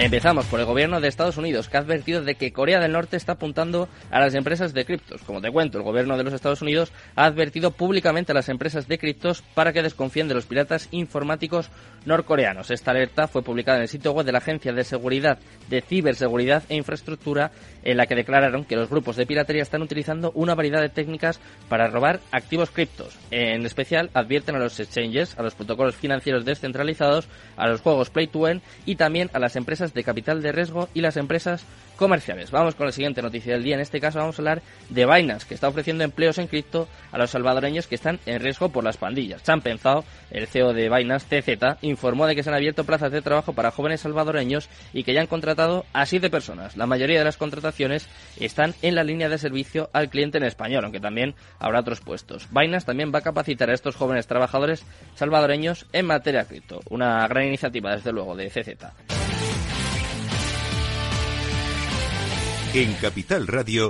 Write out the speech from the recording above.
Empezamos por el gobierno de Estados Unidos, que ha advertido de que Corea del Norte está apuntando a las empresas de criptos. Como te cuento, el gobierno de los Estados Unidos ha advertido públicamente a las empresas de criptos para que desconfíen de los piratas informáticos norcoreanos. Esta alerta fue publicada en el sitio web de la Agencia de Seguridad de Ciberseguridad e Infraestructura, en la que declararon que los grupos de piratería están utilizando una variedad de técnicas para robar activos criptos. En especial, advierten a los exchanges, a los protocolos financieros descentralizados, a los juegos Play to Earn y también a las empresas de capital de riesgo y las empresas comerciales. Vamos con la siguiente noticia del día. En este caso vamos a hablar de Binance, que está ofreciendo empleos en cripto a los salvadoreños que están en riesgo por las pandillas. Chan Pensado, el CEO de Binance, TZ, informó de que se han abierto plazas de trabajo para jóvenes salvadoreños y que ya han contratado a siete personas. La mayoría de las contrataciones están en la línea de servicio al cliente en español, aunque también habrá otros puestos. Binance también va a capacitar a estos jóvenes trabajadores salvadoreños en materia cripto. Una gran iniciativa, desde luego, de CZ. En Capital Radio